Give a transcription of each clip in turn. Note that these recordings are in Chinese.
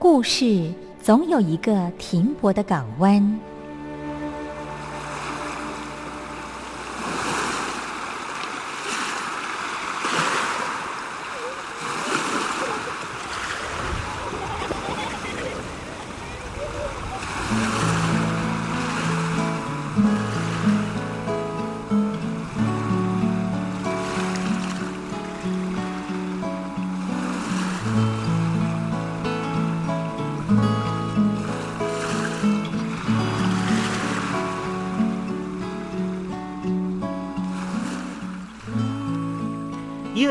故事总有一个停泊的港湾。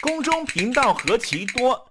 宫中频道何其多，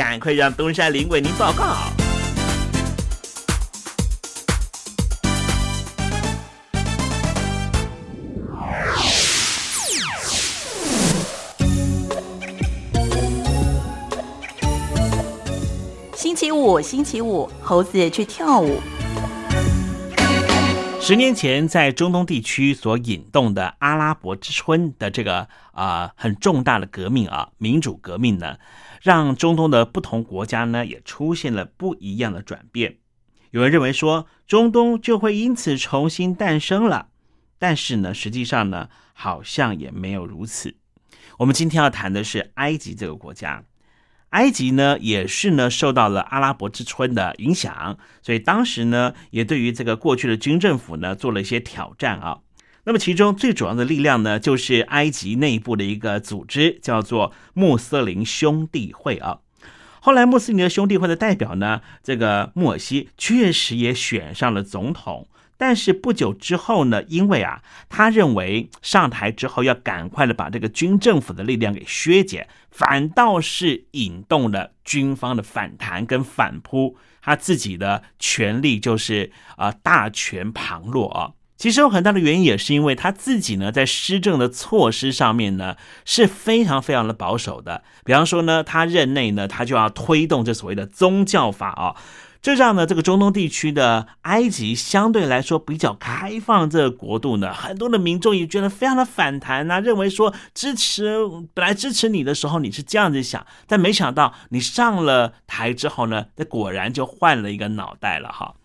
赶快让东山林为您报告。星期五，星期五，猴子去跳舞。十年前，在中东地区所引动的阿拉伯之春的这个啊、很重大的革命啊，民主革命呢，让中东的不同国家呢也出现了不一样的转变。有人认为说，中东就会因此重新诞生了，但是呢，实际上呢，好像也没有如此。我们今天要谈的是埃及这个国家。埃及呢，也是呢受到了阿拉伯之春的影响，所以当时呢，也对于这个过去的军政府呢做了一些挑战啊。那么其中最主要的力量呢，就是埃及内部的一个组织，叫做穆斯林兄弟会啊。后来穆斯林的兄弟会的代表呢，这个穆尔西确实也选上了总统。但是不久之后呢，因为啊，他认为上台之后要赶快的把这个军政府的力量给削减，反倒是引动了军方的反弹跟反扑，他自己的权力就是啊、大权旁落啊。其实有很大的原因也是因为他自己呢，在施政的措施上面呢是非常非常的保守的。比方说呢，他任内呢，他就要推动这所谓的宗教法啊。这让呢这个中东地区的埃及相对来说比较开放这个国度呢，很多的民众也觉得非常的反弹呐、认为说支持本来支持你的时候你是这样子想，但没想到你上了台之后呢，那果然就换了一个脑袋了哈。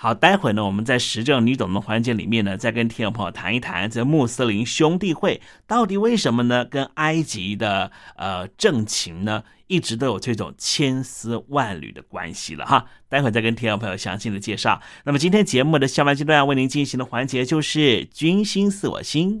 好，待会呢，我们在时政你懂的环节里面呢，再跟听众朋友谈一谈这穆斯林兄弟会到底为什么呢，跟埃及的呃政情呢，一直都有这种千丝万缕的关系了哈。待会再跟听众朋友详细的介绍。那么今天节目的下半阶段为您进行的环节就是军心似我心。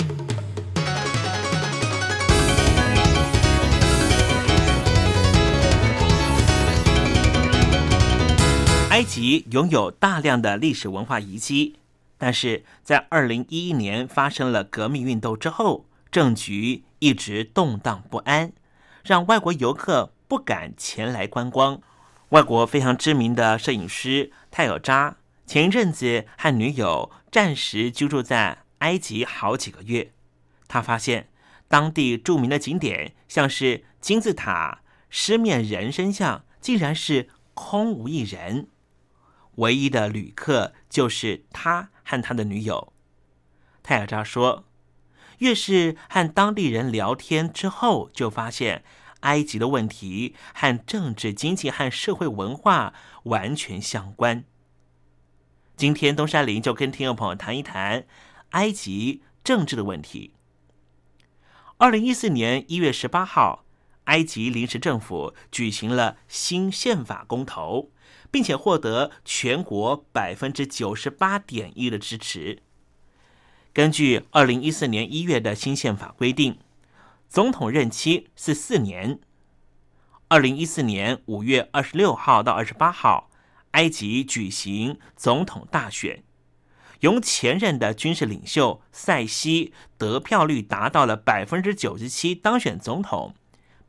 埃及拥有大量的历史文化遗迹。但是在二零一一年发生了革命运动之后，政局一直动荡不安，让外国游客不敢前来观光。外国非常知名的摄影师泰尔扎前一阵子和女友暂时居住在埃及好几个月，他发现当地著名的景点，像是金字塔、狮面人身像，竟然是空无一人。唯一的旅客就是他和他的女友。泰尔扎说：“越是和当地人聊天之后，就发现埃及的问题和政治、经济和社会文化完全相关。”今天东山林就跟听众朋友谈一谈埃及政治的问题。二零一四年一月十八号，埃及临时政府举行了新宪法公投。并且获得全国百分之九十八点一的支持。根据二零一四年一月的新宪法规定，总统任期是四年。二零一四年五月二十六号到二十八号，埃及举行总统大选，由前任的军事领袖塞西得票率达到了百分之九十七，当选总统，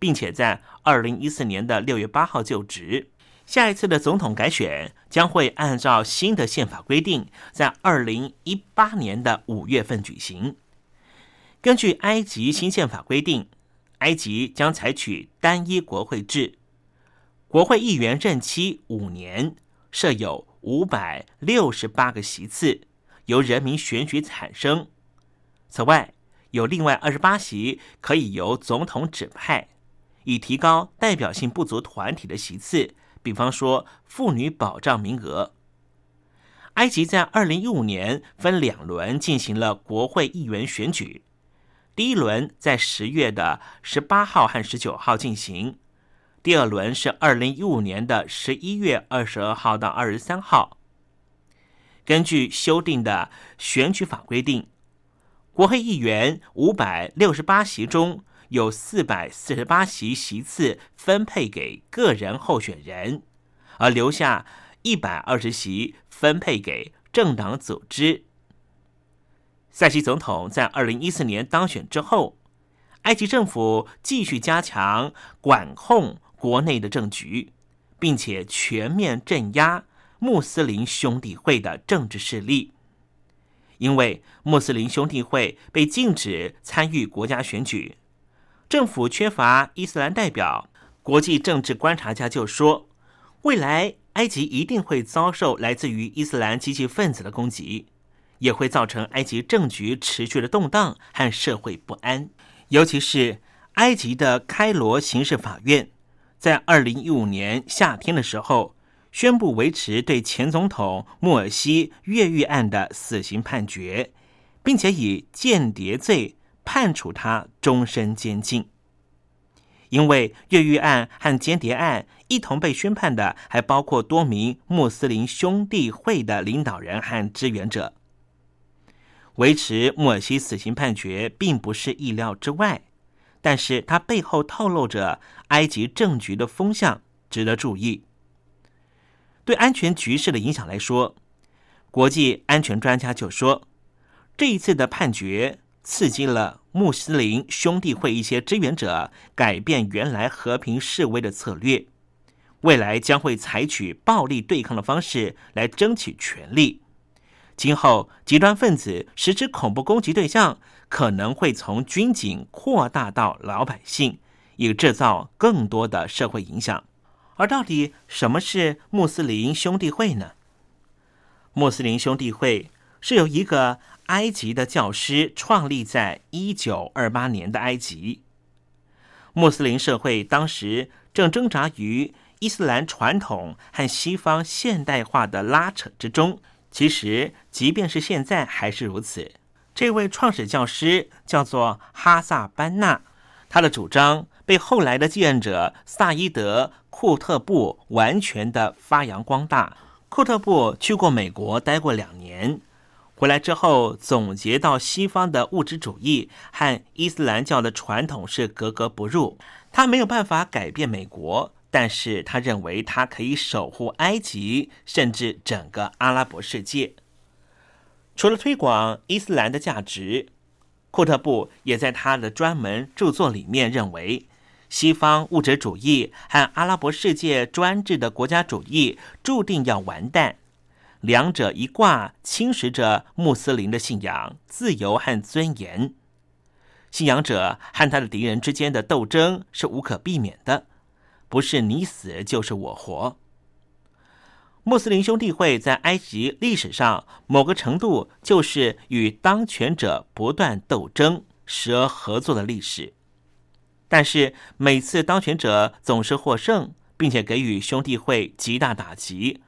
并且在二零一四年的六月八号就职。下一次的总统改选将会按照新的宪法规定，在二零一八年的五月份举行。根据埃及新宪法规定，埃及将采取单一国会制，国会议员任期五年，设有五百六十八个席次，由人民选举产生。此外，有另外二十八席可以由总统指派，以提高代表性不足团体的席次。比方说，妇女保障名额。埃及在二零一五年分两轮进行了国会议员选举，第一轮在十月的十八号和十九号进行，第二轮是二零一五年的十一月二十二号到二十三号。根据修订的选举法规定，国会议员五百六十八席中。有四百四十八席席次分配给个人候选人，而留下一百二十席分配给政党组织。塞西总统在二零一四年当选之后，埃及政府继续加强管控国内的政局，并且全面镇压穆斯林兄弟会的政治势力。因为穆斯林兄弟会被禁止参与国家选举。政府缺乏伊斯兰代表，国际政治观察家就说，未来埃及一定会遭受来自于伊斯兰激进分子的攻击，也会造成埃及政局持续的动荡和社会不安。尤其是埃及的开罗刑事法院，在二零一五年夏天的时候，宣布维持对前总统穆尔西越狱案的死刑判决，并且以间谍罪。判处他终身监禁，因为越狱案和间谍案一同被宣判的，还包括多名穆斯林兄弟会的领导人和支援者。维持穆尔西死刑判决并不是意料之外，但是它背后透露着埃及政局的风向，值得注意。对安全局势的影响来说，国际安全专家就说，这一次的判决。刺激了穆斯林兄弟会一些支援者改变原来和平示威的策略，未来将会采取暴力对抗的方式来争取权利。今后极端分子实施恐怖攻击对象，可能会从军警扩大到老百姓，以制造更多的社会影响。而到底什么是穆斯林兄弟会呢？穆斯林兄弟会是由一个埃及的教师创立在一九二八年的埃及。穆斯林社会当时正挣扎于伊斯兰传统和西方现代化的拉扯之中。其实，即便是现在还是如此。这位创始教师叫做哈萨班纳，他的主张被后来的继任者萨伊德库特布完全的发扬光大。库特布去过美国待过两年，回来之后总结到西方的物质主义和伊斯兰教的传统是格格不入，他没有办法改变美国。但是他认为他可以守护埃及，甚至整个阿拉伯世界。除了推广伊斯兰的价值，库特布也在他的专门著作里面认为，西方物质主义和阿拉伯世界专制的国家主义注定要完蛋，两者一挂侵蚀着穆斯林的信仰、自由和尊严。信仰者和他的敌人之间的斗争是无可避免的。不是你死就是我活。穆斯林兄弟会在埃及历史上某个程度就是与当权者不断斗争、时而合作的历史，但是每次当权者总是获胜，并且给予兄弟会极大打击。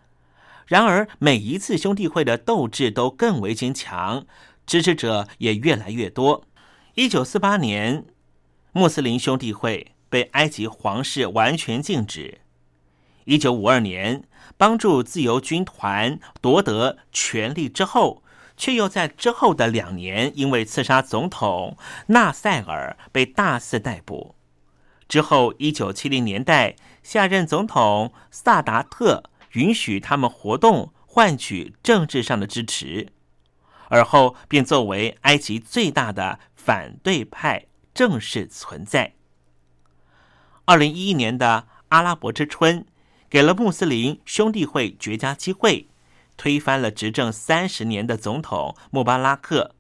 然而每一次兄弟会的斗志都更为坚强，支持者也越来越多。一九四八年，穆斯林兄弟会。被埃及皇室完全禁止。一九五二年，帮助自由军团夺得权力之后，却又在之后的两年，因为刺杀总统纳赛尔被大肆逮捕。之后，一九七零年代，下任总统萨达特允许他们活动，换取政治上的支持，而后便作为埃及最大的反对派正式存在。二零一一年的阿拉伯之春，给了穆斯林兄弟会绝佳机会，推翻了执政三十年的总统穆巴拉克。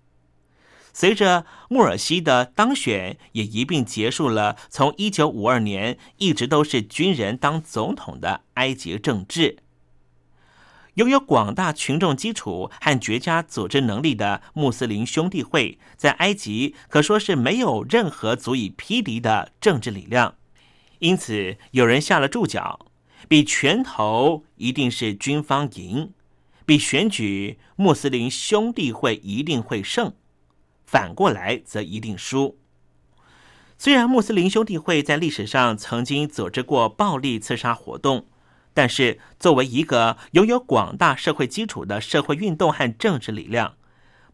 随着穆尔西的当选，也一并结束了从一九五二年一直都是军人当总统的埃及政治。拥有广大群众基础和绝佳组织能力的穆斯林兄弟会，在埃及可说是没有任何足以匹敌的政治力量。因此，有人下了注脚：比拳头一定是军方赢，比选举穆斯林兄弟会一定会胜，反过来则一定输。虽然穆斯林兄弟会在历史上曾经组织过暴力刺杀活动，但是作为一个拥有广大社会基础的社会运动和政治力量，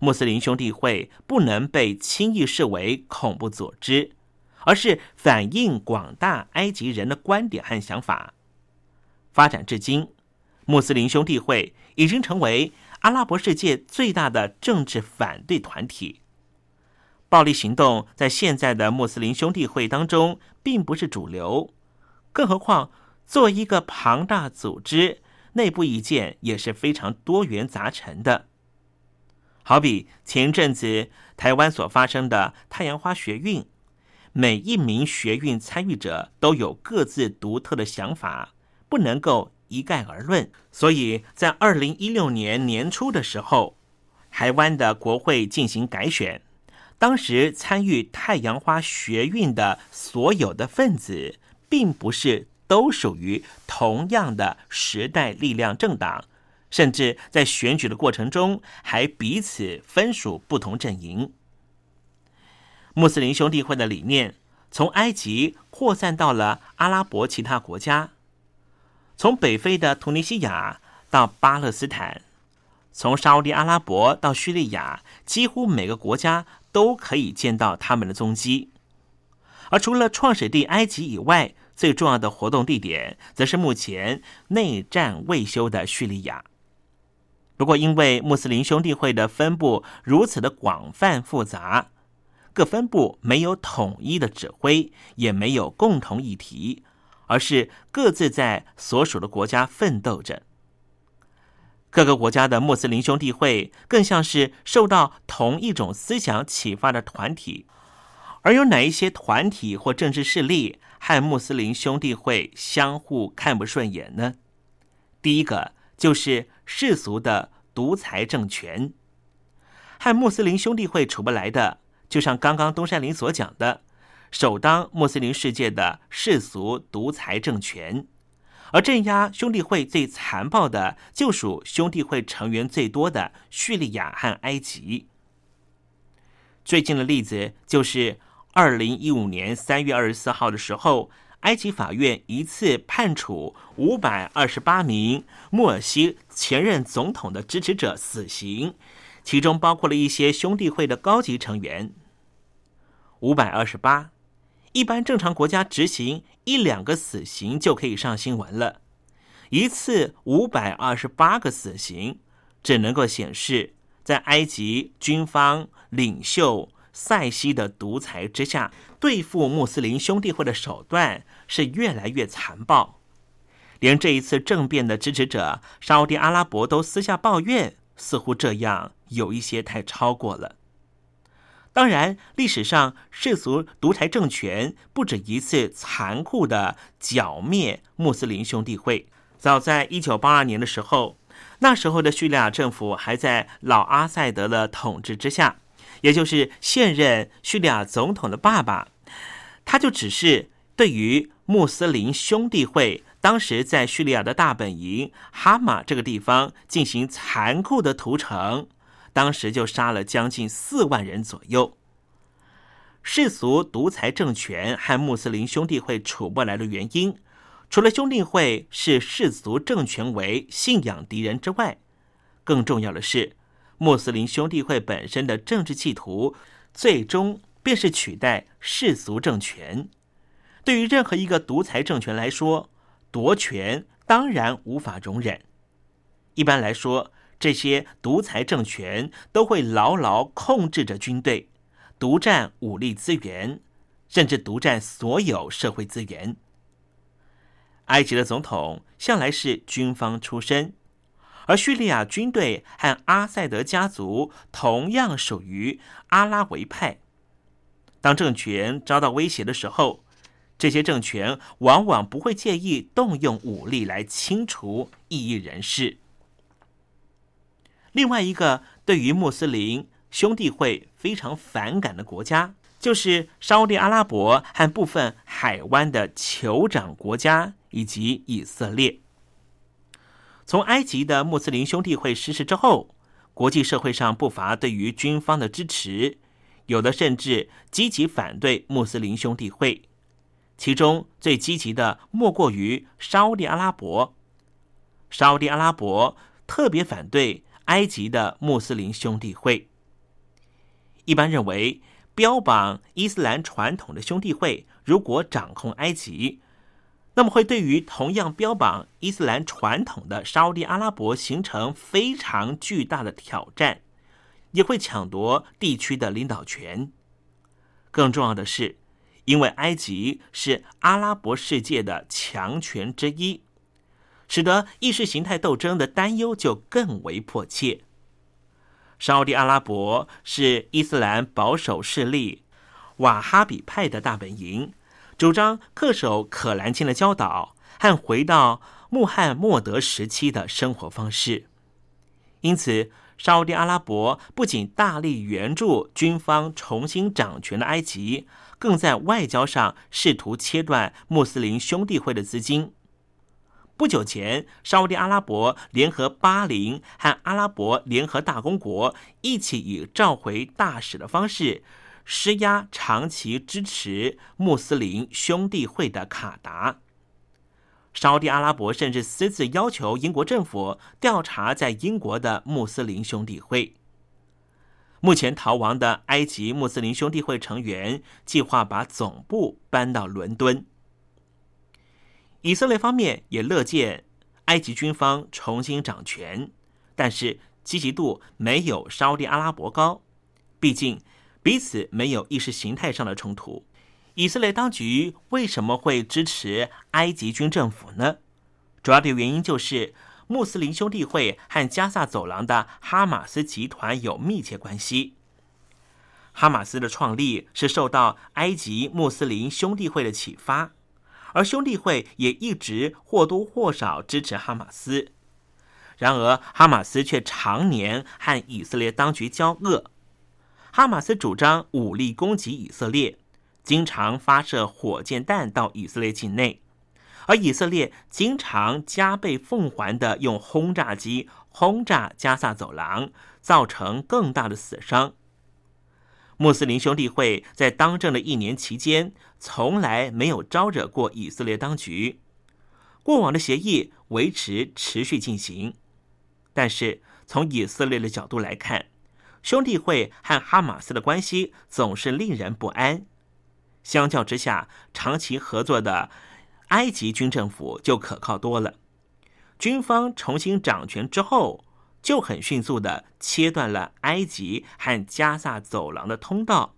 穆斯林兄弟会不能被轻易视为恐怖组织。而是反映广大埃及人的观点和想法。发展至今，穆斯林兄弟会已经成为阿拉伯世界最大的政治反对团体。暴力行动在现在的穆斯林兄弟会当中并不是主流，更何况作为一个庞大组织，内部意见也是非常多元杂陈的。好比前阵子台湾所发生的太阳花学运。每一名学运参与者都有各自独特的想法，不能够一概而论。所以在二零一六年年初的时候，台湾的国会进行改选，当时参与太阳花学运的所有的分子，并不是都属于同样的时代力量政党，甚至在选举的过程中还彼此分属不同阵营。穆斯林兄弟会的理念从埃及扩散到了阿拉伯其他国家，从北非的突尼西亚到巴勒斯坦，从沙地阿拉伯到叙利亚，几乎每个国家都可以见到他们的踪迹。而除了创始地埃及以外，最重要的活动地点，则是目前内战未休的叙利亚。不过，因为穆斯林兄弟会的分布如此的广泛复杂。各分部没有统一的指挥，也没有共同议题，而是各自在所属的国家奋斗着。各个国家的穆斯林兄弟会更像是受到同一种思想启发的团体，而有哪一些团体或政治势力和穆斯林兄弟会相互看不顺眼呢？第一个就是世俗的独裁政权，和穆斯林兄弟会处不来的，就像刚刚东山林所讲的，首当穆斯林世界的世俗独裁政权。而镇压兄弟会最残暴的，就属兄弟会成员最多的叙利亚和埃及。最近的例子就是二零一五年三月二十四号的时候，埃及法院一次判处五百二十八名穆尔西前任总统的支持者死刑，其中包括了一些兄弟会的高级成员。五百二十八。一般正常国家执行一两个死刑就可以上新闻了，一次五百二十八个死刑，只能够显示在埃及军方领袖塞西的独裁之下，对付穆斯林兄弟会的手段是越来越残暴。连这一次政变的支持者沙地阿拉伯都私下抱怨，似乎这样有一些太超过了。当然，历史上世俗独裁政权不止一次残酷的剿灭穆斯林兄弟会。早在一九八二年的时候，那时候的叙利亚政府还在老阿塞德的统治之下，也就是现任叙利亚总统的爸爸，他就只是对于穆斯林兄弟会当时在叙利亚的大本营哈马这个地方进行残酷的屠城。当时就杀了将近四万人左右。世俗独裁政权和穆斯林兄弟会处不来的原因，除了兄弟会视世俗政权为信仰敌人之外，更重要的是，穆斯林兄弟会本身的政治企图，最终便是取代世俗政权。对于任何一个独裁政权来说，夺权当然无法容忍。一般来说。这些独裁政权都会牢牢控制着军队，独占武力资源，甚至独占所有社会资源。埃及的总统向来是军方出身，而叙利亚军队和阿塞德家族同样属于阿拉维派。当政权遭到威胁的时候，这些政权往往不会介意动用武力来清除异议人士。另外一个对于穆斯林兄弟会非常反感的国家，就是沙地阿拉伯和部分海湾的酋长国家以及以色列。从埃及的穆斯林兄弟会失势之后，国际社会上不乏对于军方的支持，有的甚至积极反对穆斯林兄弟会。其中最积极的莫过于沙地阿拉伯。沙地阿拉伯特别反对。埃及的穆斯林兄弟会一般认为，标榜伊斯兰传统的兄弟会如果掌控埃及，那么会对于同样标榜伊斯兰传统的沙地阿拉伯形成非常巨大的挑战，也会抢夺地区的领导权。更重要的是，因为埃及是阿拉伯世界的强权之一。使得意识形态斗争的担忧就更为迫切。沙地阿拉伯是伊斯兰保守势力瓦哈比派的大本营，主张恪守《可兰经》的教导和回到穆罕默德时期的生活方式。因此，沙地阿拉伯不仅大力援助军方重新掌权的埃及，更在外交上试图切断穆斯林兄弟会的资金。不久前，沙地阿拉伯联合巴林和阿拉伯联合大公国一起以召回大使的方式施压长期支持穆斯林兄弟会的卡达。沙地阿拉伯甚至私自要求英国政府调查在英国的穆斯林兄弟会。目前逃亡的埃及穆斯林兄弟会成员计划把总部搬到伦敦。以色列方面也乐见埃及军方重新掌权，但是积极度没有沙地阿拉伯高。毕竟彼此没有意识形态上的冲突。以色列当局为什么会支持埃及军政府呢？主要的原因就是穆斯林兄弟会和加萨走廊的哈马斯集团有密切关系。哈马斯的创立是受到埃及穆斯林兄弟会的启发，而兄弟会也一直或多或少支持哈马斯。然而，哈马斯却常年和以色列当局交恶。哈马斯主张武力攻击以色列，经常发射火箭弹到以色列境内，而以色列经常加倍奉还的用轰炸机轰炸加萨走廊，造成更大的死伤。穆斯林兄弟会在当政的一年期间，从来没有招惹过以色列当局。过往的协议维持持续进行，但是从以色列的角度来看，兄弟会和哈马斯的关系总是令人不安。相较之下，长期合作的埃及军政府就可靠多了。军方重新掌权之后。就很迅速的切断了埃及和加萨走廊的通道，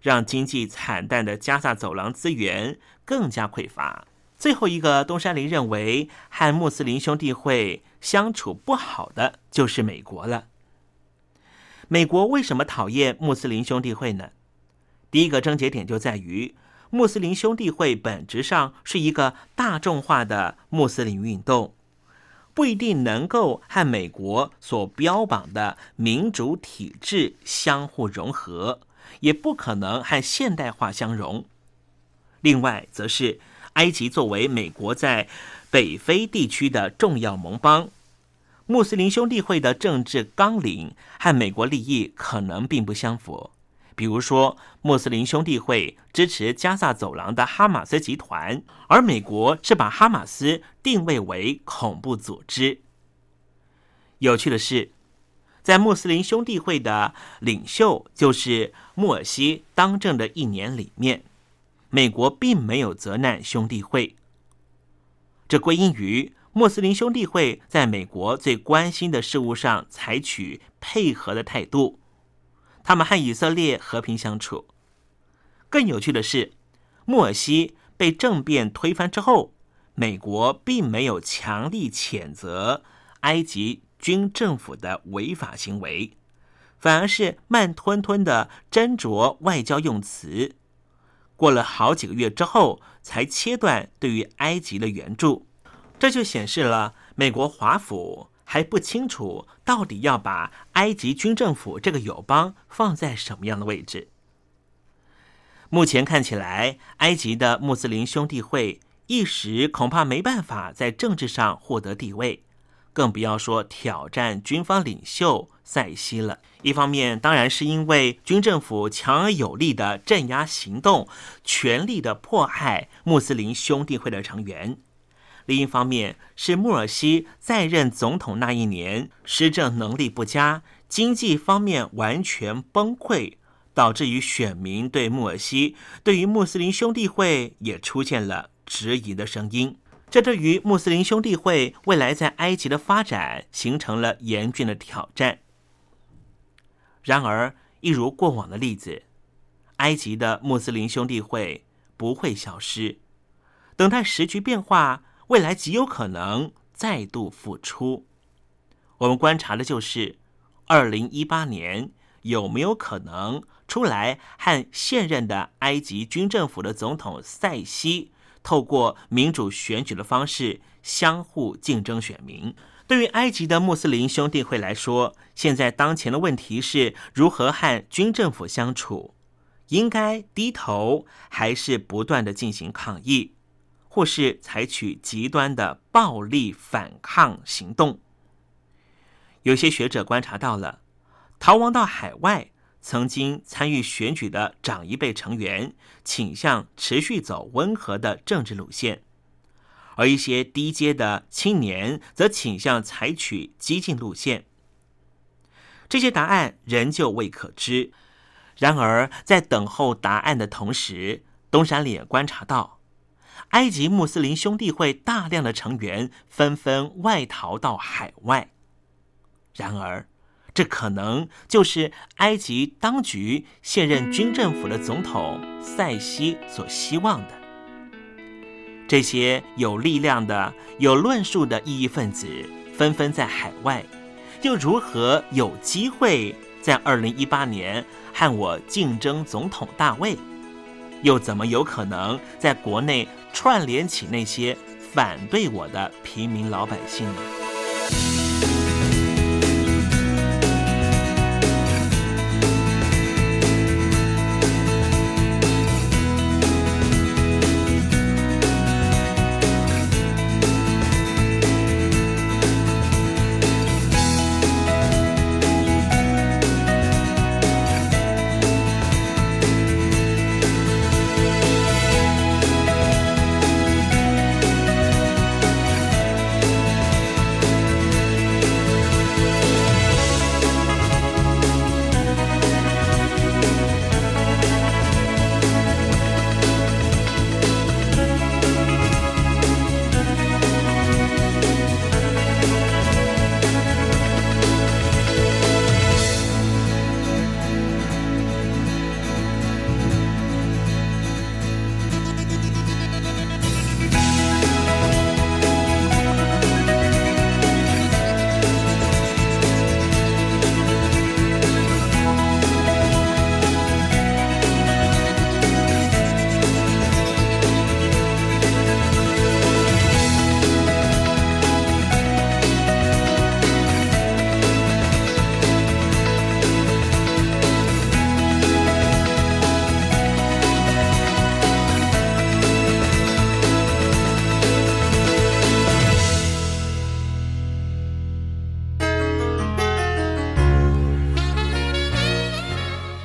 让经济惨淡的加萨走廊资源更加匮乏。最后一个，东山林认为和穆斯林兄弟会相处不好的就是美国了。美国为什么讨厌穆斯林兄弟会呢？第一个症结点就在于穆斯林兄弟会本质上是一个大众化的穆斯林运动。不一定能够和美国所标榜的民主体制相互融合，也不可能和现代化相融。另外，则是埃及作为美国在北非地区的重要盟邦，穆斯林兄弟会的政治纲领和美国利益可能并不相符。比如说，穆斯林兄弟会支持加萨走廊的哈马斯集团，而美国是把哈马斯定位为恐怖组织。有趣的是，在穆斯林兄弟会的领袖就是穆尔西当政的一年里面，美国并没有责难兄弟会，这归因于穆斯林兄弟会在美国最关心的事物上采取配合的态度。他们和以色列和平相处。更有趣的是，穆尔西被政变推翻之后，美国并没有强力谴责埃及军政府的违法行为，反而是慢吞吞的斟酌外交用词。过了好几个月之后，才切断对于埃及的援助。这就显示了美国华府。还不清楚到底要把埃及军政府这个友邦放在什么样的位置。目前看起来，埃及的穆斯林兄弟会一时恐怕没办法在政治上获得地位，更不要说挑战军方领袖塞西了。一方面，当然是因为军政府强而有力的镇压行动，全力的迫害穆斯林兄弟会的成员。另一方面，是穆尔西在任总统那一年施政能力不佳，经济方面完全崩溃，导致于选民对穆尔西、对于穆斯林兄弟会也出现了质疑的声音。这对于穆斯林兄弟会未来在埃及的发展形成了严峻的挑战。然而，一如过往的例子，埃及的穆斯林兄弟会不会消失，等待时局变化。未来极有可能再度复出。我们观察的就是二零一八年有没有可能出来和现任的埃及军政府的总统塞西透过民主选举的方式相互竞争选民。对于埃及的穆斯林兄弟会来说，现在当前的问题是如何和军政府相处？应该低头，还是不断的进行抗议？或是采取极端的暴力反抗行动。有些学者观察到了，逃亡到海外、曾经参与选举的长一辈成员倾向持续走温和的政治路线，而一些低阶的青年则倾向采取激进路线。这些答案仍旧未可知。然而，在等候答案的同时，东山里也观察到。埃及穆斯林兄弟会大量的成员纷纷外逃到海外，然而，这可能就是埃及当局现任军政府的总统塞西所希望的。这些有力量的、有论述的异议分子，纷纷在海外，又如何有机会在二零一八年和我竞争总统大位？又怎么有可能在国内串联起那些反对我的平民老百姓。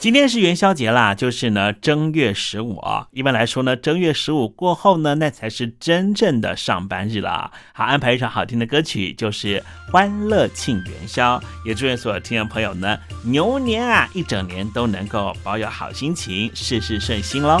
今天是元宵节啦，就是呢正月十五啊。一般来说呢，正月十五过后呢，那才是真正的上班日了。好，安排一首好听的歌曲，就是《欢乐庆元宵》。也祝愿所有听众朋友呢，牛年啊一整年都能够保有好心情，事事顺心喽。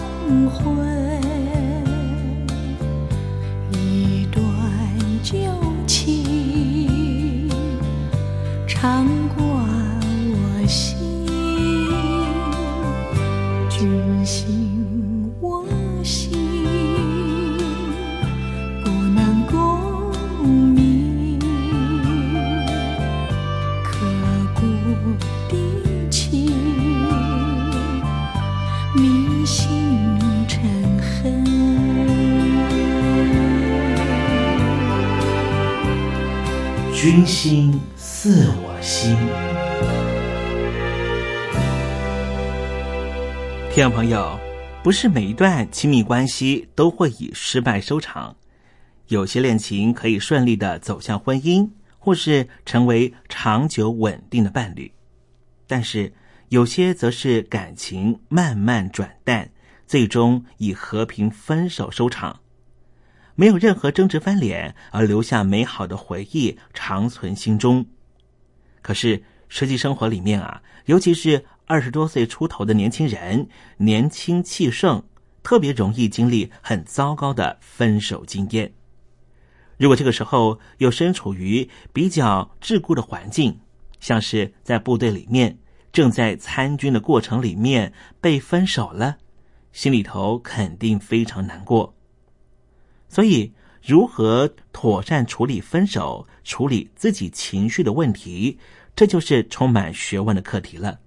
黄君心似我心。听众朋友，不是每一段亲密关系都会以失败收场，有些恋情可以顺利的走向婚姻，或是成为长久稳定的伴侣，但是有些则是感情慢慢转淡，最终以和平分手收场。没有任何争执翻脸，而留下美好的回忆长存心中。可是实际生活里面啊，尤其是二十多岁出头的年轻人，年轻气盛，特别容易经历很糟糕的分手经验。如果这个时候又身处于比较桎梏的环境，像是在部队里面正在参军的过程里面被分手了，心里头肯定非常难过。所以，如何妥善处理分手、处理自己情绪的问题，这就是充满学问的课题了。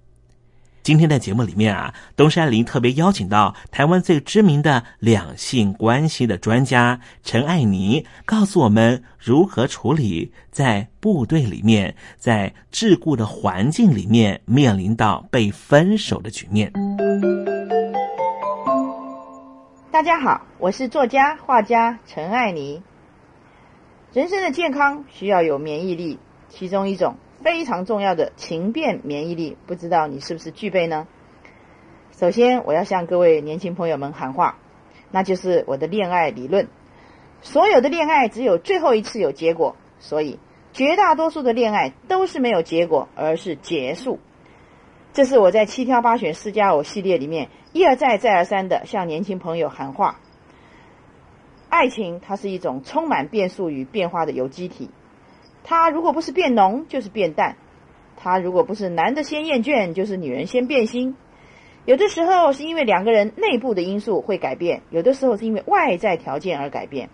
今天在节目里面啊，东山林特别邀请到台湾最知名的两性关系的专家陈爱妮，告诉我们如何处理在部队里面、在桎梏的环境里面面临到被分手的局面。大家好，我是作家、画家陈爱妮。人生的健康需要有免疫力，其中一种非常重要的情变免疫力，不知道你是不是具备呢？首先，我要向各位年轻朋友们喊话，那就是我的恋爱理论。所有的恋爱只有最后一次有结果，所以绝大多数的恋爱都是没有结果，而是结束。这是我在七挑八选四加偶系列里面一而再、再而三的向年轻朋友喊话：爱情它是一种充满变数与变化的有机体，它如果不是变浓，就是变淡；它如果不是男的先厌倦，就是女人先变心。有的时候是因为两个人内部的因素会改变，有的时候是因为外在条件而改变。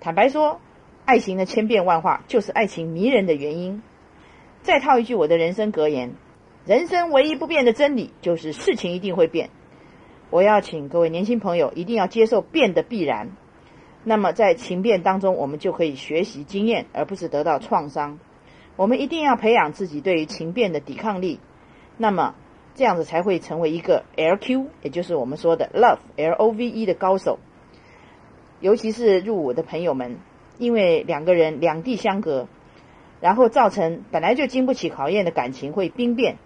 坦白说，爱情的千变万化就是爱情迷人的原因。再套一句我的人生格言。人生唯一不变的真理就是事情一定会变。我要请各位年轻朋友一定要接受变的必然。那么在情变当中，我们就可以学习经验，而不是得到创伤。我们一定要培养自己对于情变的抵抗力。那么这样子才会成为一个 LQ，也就是我们说的 Love L O V E 的高手。尤其是入伍的朋友们，因为两个人两地相隔，然后造成本来就经不起考验的感情会兵变。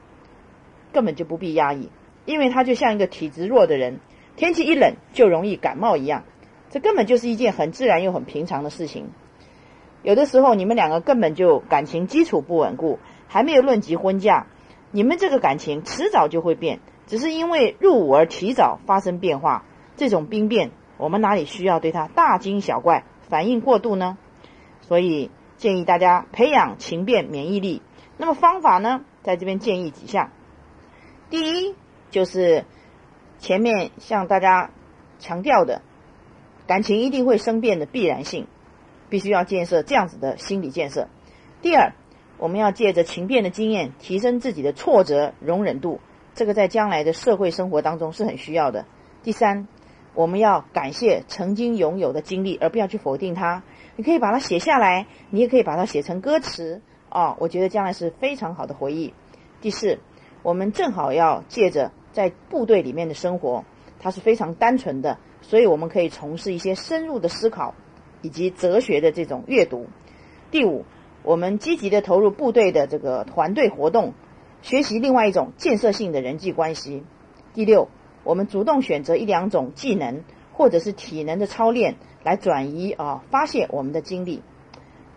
根本就不必压抑，因为他就像一个体质弱的人，天气一冷就容易感冒一样，这根本就是一件很自然又很平常的事情。有的时候你们两个根本就感情基础不稳固，还没有论及婚嫁，你们这个感情迟早就会变，只是因为入伍而提早发生变化。这种兵变，我们哪里需要对他大惊小怪、反应过度呢？所以建议大家培养情变免疫力。那么方法呢，在这边建议几项。第一就是前面向大家强调的，感情一定会生变的必然性，必须要建设这样子的心理建设。第二，我们要借着情变的经验，提升自己的挫折容忍度，这个在将来的社会生活当中是很需要的。第三，我们要感谢曾经拥有的经历，而不要去否定它。你可以把它写下来，你也可以把它写成歌词哦，我觉得将来是非常好的回忆。第四。我们正好要借着在部队里面的生活，它是非常单纯的，所以我们可以从事一些深入的思考以及哲学的这种阅读。第五，我们积极的投入部队的这个团队活动，学习另外一种建设性的人际关系。第六，我们主动选择一两种技能或者是体能的操练来转移啊发泄我们的精力，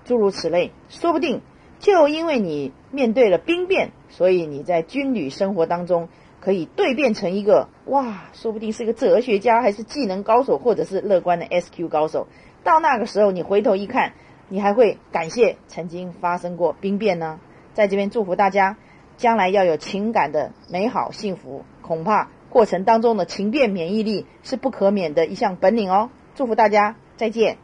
诸如此类，说不定就因为你面对了兵变，所以你在军旅生活当中可以蜕变成一个哇，说不定是个哲学家，还是技能高手，或者是乐观的 SQ 高手。到那个时候，你回头一看，你还会感谢曾经发生过兵变呢。在这边祝福大家，将来要有情感的美好幸福。恐怕过程当中的情变免疫力是不可免的一项本领哦。祝福大家，再见。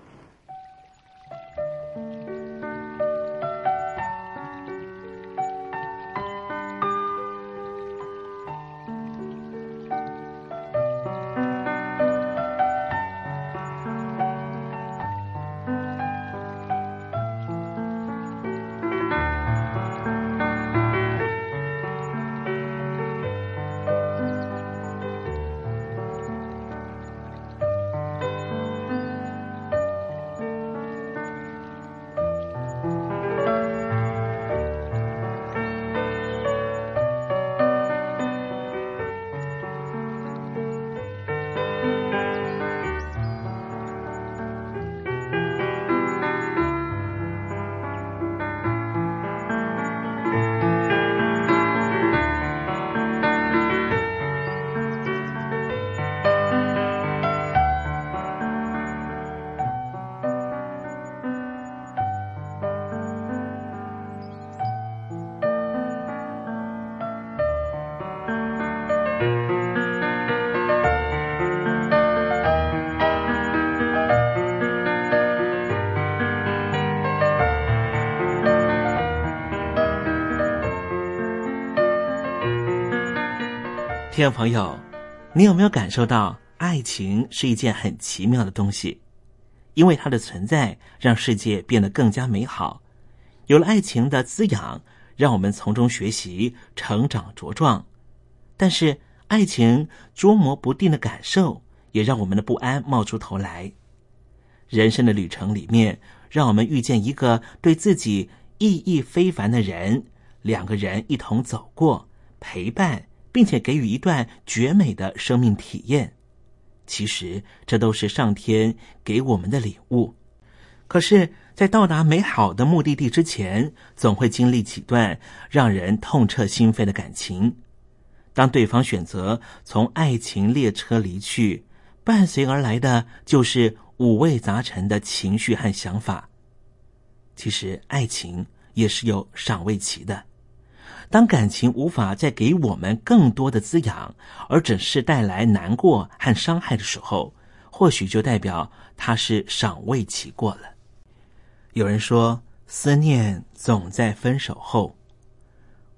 听众朋友，你有没有感受到爱情是一件很奇妙的东西？因为它的存在，让世界变得更加美好。有了爱情的滋养，让我们从中学习、成长茁壮。但是，爱情捉摸不定的感受，也让我们的不安冒出头来。人生的旅程里面，让我们遇见一个对自己意义非凡的人，两个人一同走过，陪伴。并且给予一段绝美的生命体验，其实这都是上天给我们的礼物。可是，在到达美好的目的地之前，总会经历几段让人痛彻心扉的感情。当对方选择从爱情列车离去，伴随而来的就是五味杂陈的情绪和想法。其实，爱情也是有赏味期的。当感情无法再给我们更多的滋养，而只是带来难过和伤害的时候，或许就代表它是赏味期过了。有人说，思念总在分手后。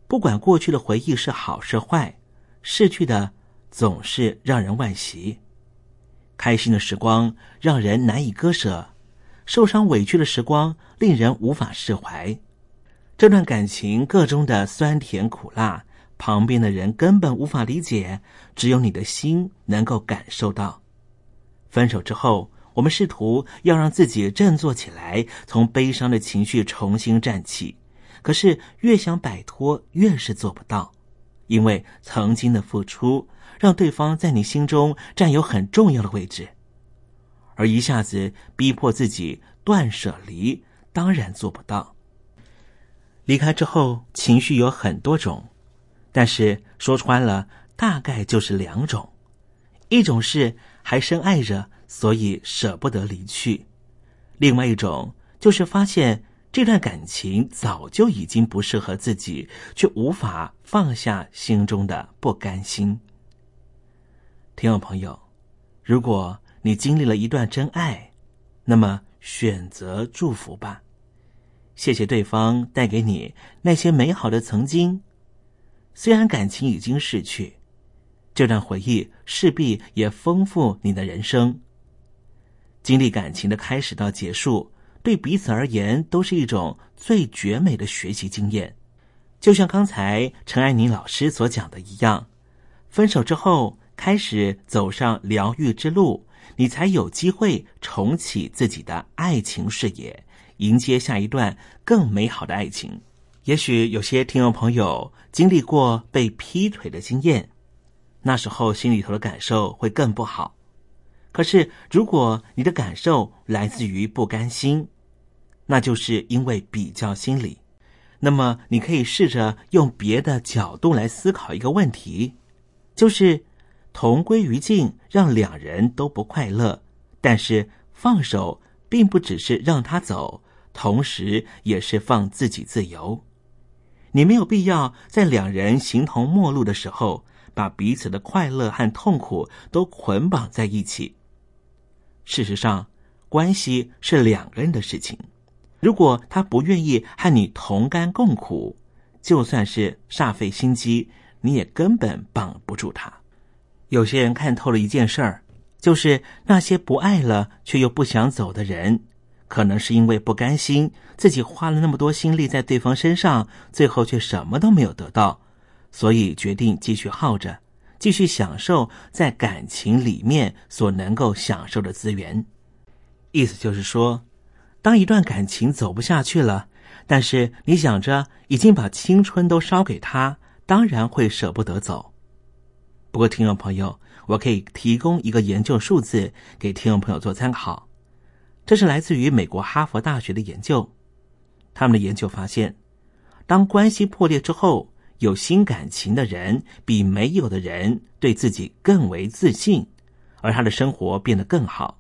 不管过去的回忆是好是坏，逝去的总是让人惋惜。开心的时光让人难以割舍，受伤委屈的时光令人无法释怀。这段感情各中的酸甜苦辣，旁边的人根本无法理解，只有你的心能够感受到。分手之后，我们试图要让自己振作起来，从悲伤的情绪重新站起，可是越想摆脱，越是做不到，因为曾经的付出让对方在你心中占有很重要的位置，而一下子逼迫自己断舍离，当然做不到。离开之后，情绪有很多种，但是说穿了，大概就是两种：一种是还深爱着，所以舍不得离去；另外一种就是发现这段感情早就已经不适合自己，却无法放下心中的不甘心。听众朋友，如果你经历了一段真爱，那么选择祝福吧。谢谢对方带给你那些美好的曾经，虽然感情已经逝去，这段回忆势必也丰富你的人生。经历感情的开始到结束，对彼此而言都是一种最绝美的学习经验。就像刚才陈爱妮老师所讲的一样，分手之后开始走上疗愈之路，你才有机会重启自己的爱情事业，迎接下一段更美好的爱情。也许有些听众朋友经历过被劈腿的经验，那时候心里头的感受会更不好。可是，如果你的感受来自于不甘心，那就是因为比较心理。那么，你可以试着用别的角度来思考一个问题，就是同归于尽，让两人都不快乐。但是放手，并不只是让他走，同时也是放自己自由。你没有必要在两人形同陌路的时候，把彼此的快乐和痛苦都捆绑在一起。事实上，关系是两个人的事情。如果他不愿意和你同甘共苦，就算是煞费心机，你也根本绑不住他。有些人看透了一件事儿，就是那些不爱了却又不想走的人，可能是因为不甘心自己花了那么多心力在对方身上，最后却什么都没有得到，所以决定继续耗着，继续享受在感情里面所能够享受的资源。意思就是说。当一段感情走不下去了，但是你想着已经把青春都烧给他，当然会舍不得走。不过，听众朋友，我可以提供一个研究数字给听众朋友做参考。这是来自于美国哈佛大学的研究。他们的研究发现，当关系破裂之后，有新感情的人比没有的人对自己更为自信，而他的生活变得更好。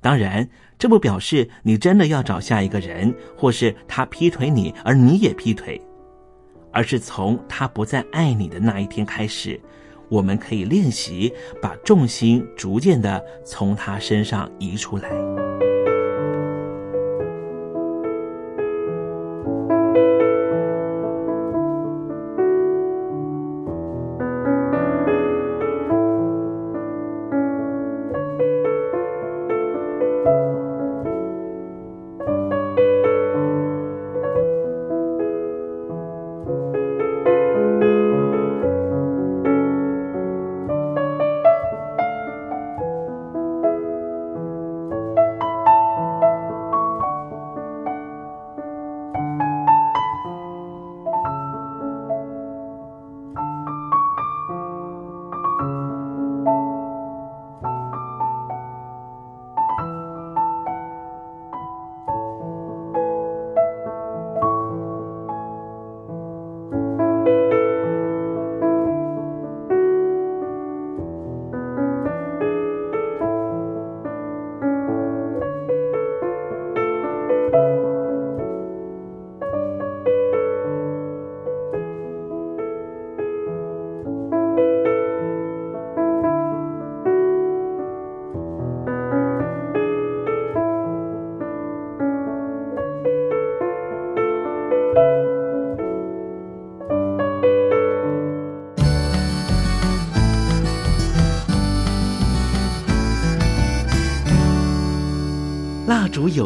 当然。这不表示你真的要找下一个人，或是他劈腿你，而你也劈腿，而是从他不再爱你的那一天开始，我们可以练习把重心逐渐的从他身上移出来。